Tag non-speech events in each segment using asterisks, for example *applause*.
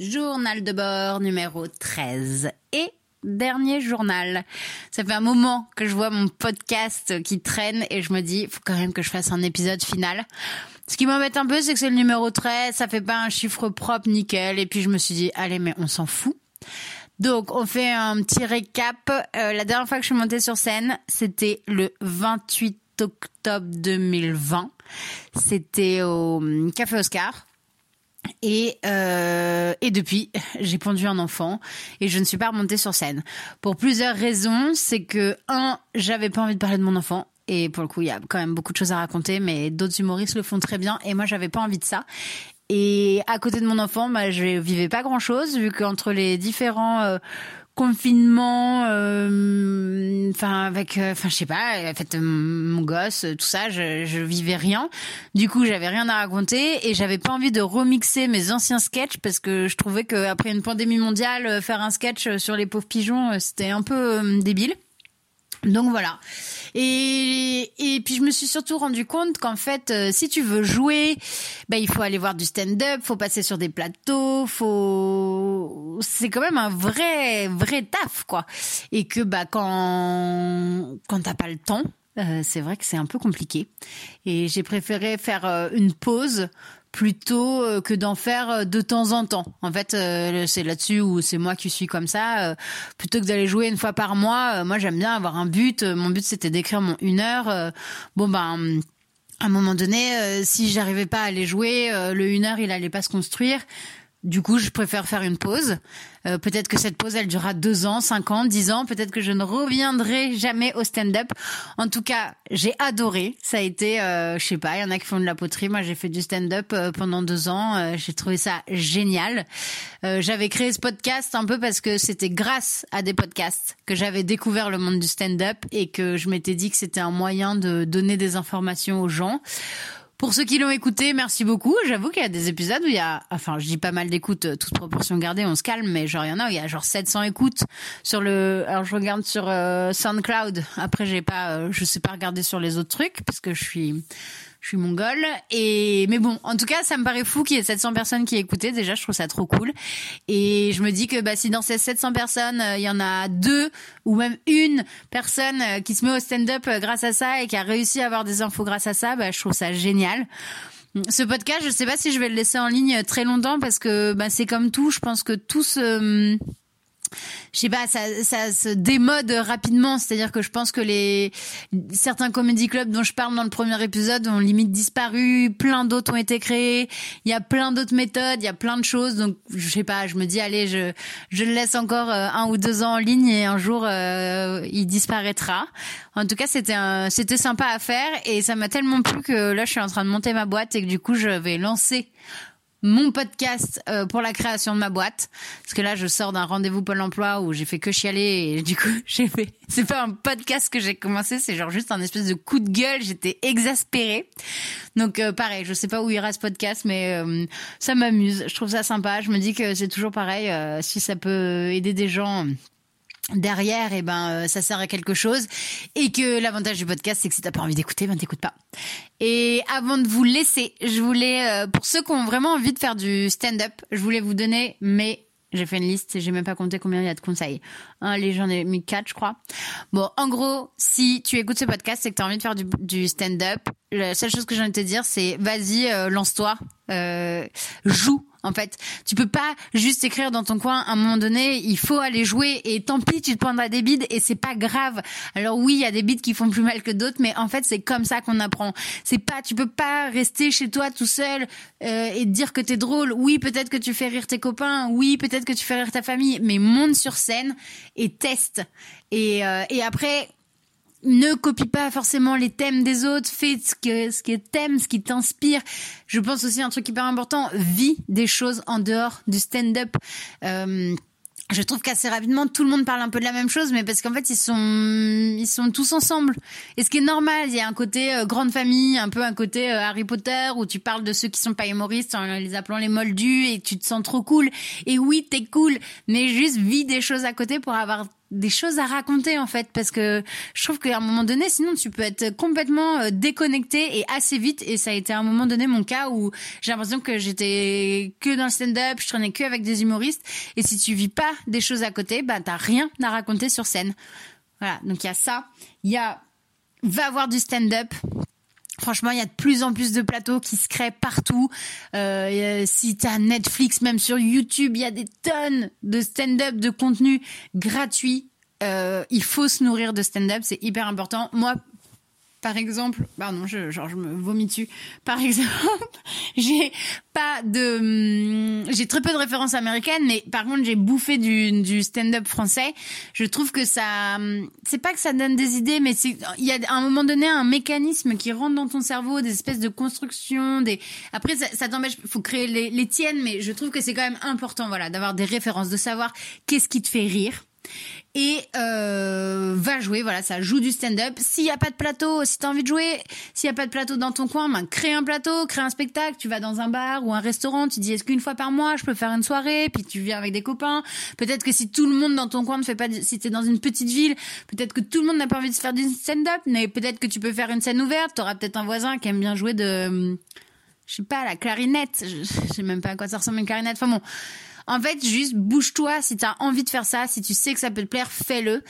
Journal de bord numéro 13 et dernier journal. Ça fait un moment que je vois mon podcast qui traîne et je me dis, faut quand même que je fasse un épisode final. Ce qui m'embête un peu, c'est que c'est le numéro 13, ça fait pas un chiffre propre nickel et puis je me suis dit, allez, mais on s'en fout. Donc, on fait un petit récap. Euh, la dernière fois que je suis montée sur scène, c'était le 28 octobre 2020. C'était au Café Oscar. Et, euh, et depuis, *laughs* j'ai pondu un enfant et je ne suis pas remontée sur scène. Pour plusieurs raisons, c'est que, un, j'avais pas envie de parler de mon enfant. Et pour le coup, il y a quand même beaucoup de choses à raconter, mais d'autres humoristes le font très bien. Et moi, j'avais pas envie de ça. Et à côté de mon enfant, bah, je vivais pas grand chose, vu qu'entre les différents euh, confinements, euh, enfin avec, euh, enfin je sais pas, en fait mon gosse, tout ça, je, je vivais rien. Du coup, j'avais rien à raconter et j'avais pas envie de remixer mes anciens sketchs parce que je trouvais qu'après une pandémie mondiale, faire un sketch sur les pauvres pigeons, c'était un peu débile. Donc voilà. Et, et puis je me suis surtout rendu compte qu'en fait, euh, si tu veux jouer, bah, il faut aller voir du stand-up, faut passer sur des plateaux, faut, c'est quand même un vrai, vrai taf, quoi. Et que, bah, quand, quand t'as pas le temps, euh, c'est vrai que c'est un peu compliqué. Et j'ai préféré faire euh, une pause plutôt euh, que d'en faire euh, de temps en temps. En fait, euh, c'est là-dessus où c'est moi qui suis comme ça. Plutôt que d'aller jouer une fois par mois, moi j'aime bien avoir un but. Mon but c'était d'écrire mon une heure. Bon ben à un moment donné, si j'arrivais pas à aller jouer, le une heure il allait pas se construire. Du coup, je préfère faire une pause. Euh, peut-être que cette pause, elle durera deux ans, cinq ans, dix ans. Peut-être que je ne reviendrai jamais au stand-up. En tout cas, j'ai adoré. Ça a été, euh, je sais pas, il y en a qui font de la poterie. Moi, j'ai fait du stand-up euh, pendant deux ans. Euh, j'ai trouvé ça génial. j'avais créé ce podcast un peu parce que c'était grâce à des podcasts que j'avais découvert le monde du stand-up et que je m'étais dit que c'était un moyen de donner des informations aux gens. Pour ceux qui l'ont écouté, merci beaucoup. J'avoue qu'il y a des épisodes où il y a, enfin, je dis pas mal d'écoutes, euh, toute proportion gardée, on se calme, mais genre, il y en a où il y a genre 700 écoutes sur le, alors je regarde sur euh, SoundCloud. Après, j'ai pas, euh, je sais pas regarder sur les autres trucs parce que je suis, je suis mongole. Et mais bon, en tout cas, ça me paraît fou qu'il y ait 700 personnes qui écoutaient. Déjà, je trouve ça trop cool. Et je me dis que bah, si dans ces 700 personnes, euh, il y en a deux ou même une personne euh, qui se met au stand-up euh, grâce à ça et qui a réussi à avoir des infos grâce à ça, bah, je trouve ça génial. Ce podcast, je sais pas si je vais le laisser en ligne très longtemps parce que bah, c'est comme tout. Je pense que tout se je sais pas, ça, ça se démode rapidement. C'est-à-dire que je pense que les certains comédie clubs dont je parle dans le premier épisode ont limite disparu. Plein d'autres ont été créés. Il y a plein d'autres méthodes. Il y a plein de choses. Donc je sais pas. Je me dis allez, je je le laisse encore euh, un ou deux ans en ligne et un jour euh, il disparaîtra. En tout cas, c'était c'était sympa à faire et ça m'a tellement plu que là je suis en train de monter ma boîte et que du coup je vais lancer mon podcast euh, pour la création de ma boîte. Parce que là je sors d'un rendez-vous Pôle Emploi où j'ai fait que chialer et du coup *laughs* j'ai fait c'est pas un podcast que j'ai commencé c'est genre juste un espèce de coup de gueule. J'étais exaspérée. Donc euh, pareil je sais pas où ira ce podcast mais euh, ça m'amuse. Je trouve ça sympa. Je me dis que c'est toujours pareil si ça peut aider des gens derrière, eh ben, euh, ça sert à quelque chose. Et que l'avantage du podcast, c'est que si t'as pas envie d'écouter, ben t'écoutes pas. Et avant de vous laisser, je voulais, euh, pour ceux qui ont vraiment envie de faire du stand-up, je voulais vous donner mes j'ai fait une liste j'ai même pas compté combien il y a de conseils. Un, les j'en ai mis quatre, je crois. Bon, en gros, si tu écoutes ce podcast, c'est que tu as envie de faire du, stand-up. La seule chose que j'ai envie de te dire, c'est vas-y, euh, lance-toi, euh, joue en fait. Tu peux pas juste écrire dans ton coin. À un moment donné, il faut aller jouer et tant pis, tu te prendras des bides et c'est pas grave. Alors oui, il y a des bides qui font plus mal que d'autres, mais en fait, c'est comme ça qu'on apprend. C'est pas, tu peux pas rester chez toi tout seul euh, et te dire que t'es drôle. Oui, peut-être que tu fais rire tes copains. Oui, peut-être que tu fais rire ta famille, mais monte sur scène et teste. Et, euh, et après, ne copie pas forcément les thèmes des autres, fais ce que ce qui ce qui t'inspire. Je pense aussi un truc hyper important, vis des choses en dehors du stand-up. Euh, je trouve qu'assez rapidement tout le monde parle un peu de la même chose, mais parce qu'en fait ils sont ils sont tous ensemble. Et ce qui est normal, il y a un côté euh, grande famille, un peu un côté euh, Harry Potter où tu parles de ceux qui sont pas humoristes en les appelant les moldus et tu te sens trop cool. Et oui, t'es cool, mais juste vis des choses à côté pour avoir des choses à raconter en fait parce que je trouve qu'à un moment donné sinon tu peux être complètement euh, déconnecté et assez vite. Et ça a été à un moment donné mon cas où j'ai l'impression que j'étais que dans le stand-up je traînais que avec des humoristes. Et si tu vis pas des choses à côté bah t'as rien à raconter sur scène. Voilà. Donc il y a ça. Il y a va voir du stand-up Franchement, il y a de plus en plus de plateaux qui se créent partout. Euh, si tu Netflix, même sur YouTube, il y a des tonnes de stand-up, de contenu gratuit. Euh, il faut se nourrir de stand-up, c'est hyper important. Moi, par exemple, pardon, je, genre je me vomis dessus. Par exemple, *laughs* j'ai pas de, hum, j'ai très peu de références américaines, mais par contre j'ai bouffé du, du stand-up français. Je trouve que ça, hum, c'est pas que ça donne des idées, mais c'est, il y a à un moment donné un mécanisme qui rentre dans ton cerveau, des espèces de constructions, des. Après ça, ça t'empêche, faut créer les, les tiennes, mais je trouve que c'est quand même important, voilà, d'avoir des références, de savoir qu'est-ce qui te fait rire et euh, va jouer. Voilà, ça joue du stand-up. S'il n'y a pas de plateau, si tu as envie de jouer, s'il n'y a pas de plateau dans ton coin, ben, crée un plateau, crée un spectacle. Tu vas dans un bar ou un restaurant, tu dis est-ce qu'une fois par mois je peux faire une soirée, puis tu viens avec des copains. Peut-être que si tout le monde dans ton coin ne fait pas, si t'es dans une petite ville, peut-être que tout le monde n'a pas envie de faire du stand-up, mais peut-être que tu peux faire une scène ouverte. T'auras peut-être un voisin qui aime bien jouer de, je sais pas, la clarinette. Je, je sais même pas à quoi ça ressemble une clarinette. Enfin bon. En fait, juste bouge-toi si tu as envie de faire ça, si tu sais que ça peut te plaire, fais-le.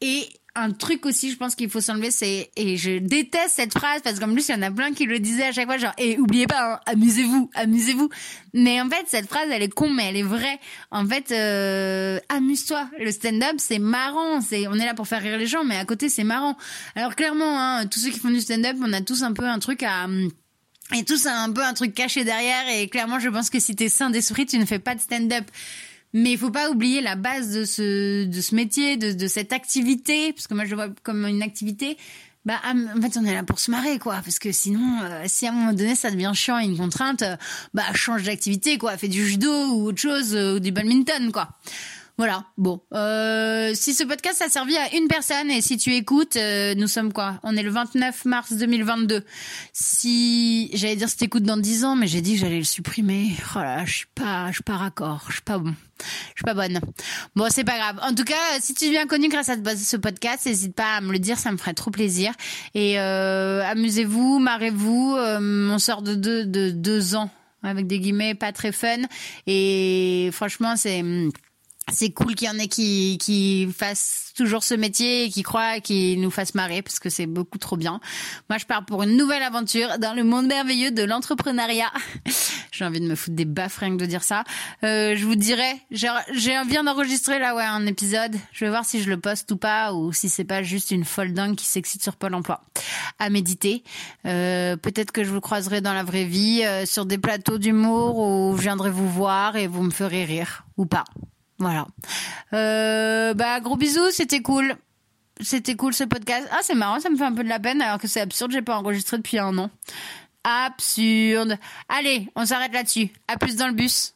Et un truc aussi, je pense qu'il faut s'enlever, c'est et je déteste cette phrase parce qu'en plus il y en a plein qui le disaient à chaque fois, genre et oubliez pas, hein, amusez-vous, amusez-vous. Mais en fait cette phrase elle est con mais elle est vraie. En fait, euh, amuse-toi. Le stand-up c'est marrant, c'est on est là pour faire rire les gens, mais à côté c'est marrant. Alors clairement, hein, tous ceux qui font du stand-up, on a tous un peu un truc à et tout ça un peu un truc caché derrière. Et clairement, je pense que si t'es sain d'esprit, tu ne fais pas de stand-up. Mais il faut pas oublier la base de ce, de ce métier, de, de cette activité, parce que moi je le vois comme une activité. Bah, en fait, on est là pour se marrer, quoi. Parce que sinon, euh, si à un moment donné ça devient chiant et une contrainte, euh, bah, change d'activité, quoi. Fais du judo ou autre chose, euh, ou du badminton, quoi. Voilà. Bon, euh, si ce podcast a servi à une personne et si tu écoutes, euh, nous sommes quoi? On est le 29 mars 2022. Si j'allais dire si t'écoutes dans 10 ans, mais j'ai dit que j'allais le supprimer. Oh là, je suis pas, je suis pas raccord, je suis pas bon. Je suis pas bonne. Bon, c'est pas grave. En tout cas, si tu deviens connu grâce à ce podcast, n'hésite pas à me le dire, ça me ferait trop plaisir. Et euh, amusez-vous, marrez-vous. Euh, on sort de deux, de deux ans avec des guillemets pas très fun. Et franchement, c'est c'est cool qu'il y en ait qui, qui fassent toujours ce métier et qui croient, qui nous fassent marrer parce que c'est beaucoup trop bien. Moi, je pars pour une nouvelle aventure dans le monde merveilleux de l'entrepreneuriat. *laughs* J'ai envie de me foutre des que de dire ça. Euh, je vous dirai, j'ai envie d'enregistrer là, ouais, un épisode. Je vais voir si je le poste ou pas ou si c'est pas juste une folle dingue qui s'excite sur Pôle emploi. À méditer. Euh, Peut-être que je vous croiserai dans la vraie vie euh, sur des plateaux d'humour où je viendrai vous voir et vous me ferez rire ou pas. Voilà. Euh, bah gros bisous, c'était cool. C'était cool ce podcast. Ah c'est marrant, ça me fait un peu de la peine alors que c'est absurde, j'ai pas enregistré depuis un an. Absurde. Allez, on s'arrête là-dessus. À plus dans le bus.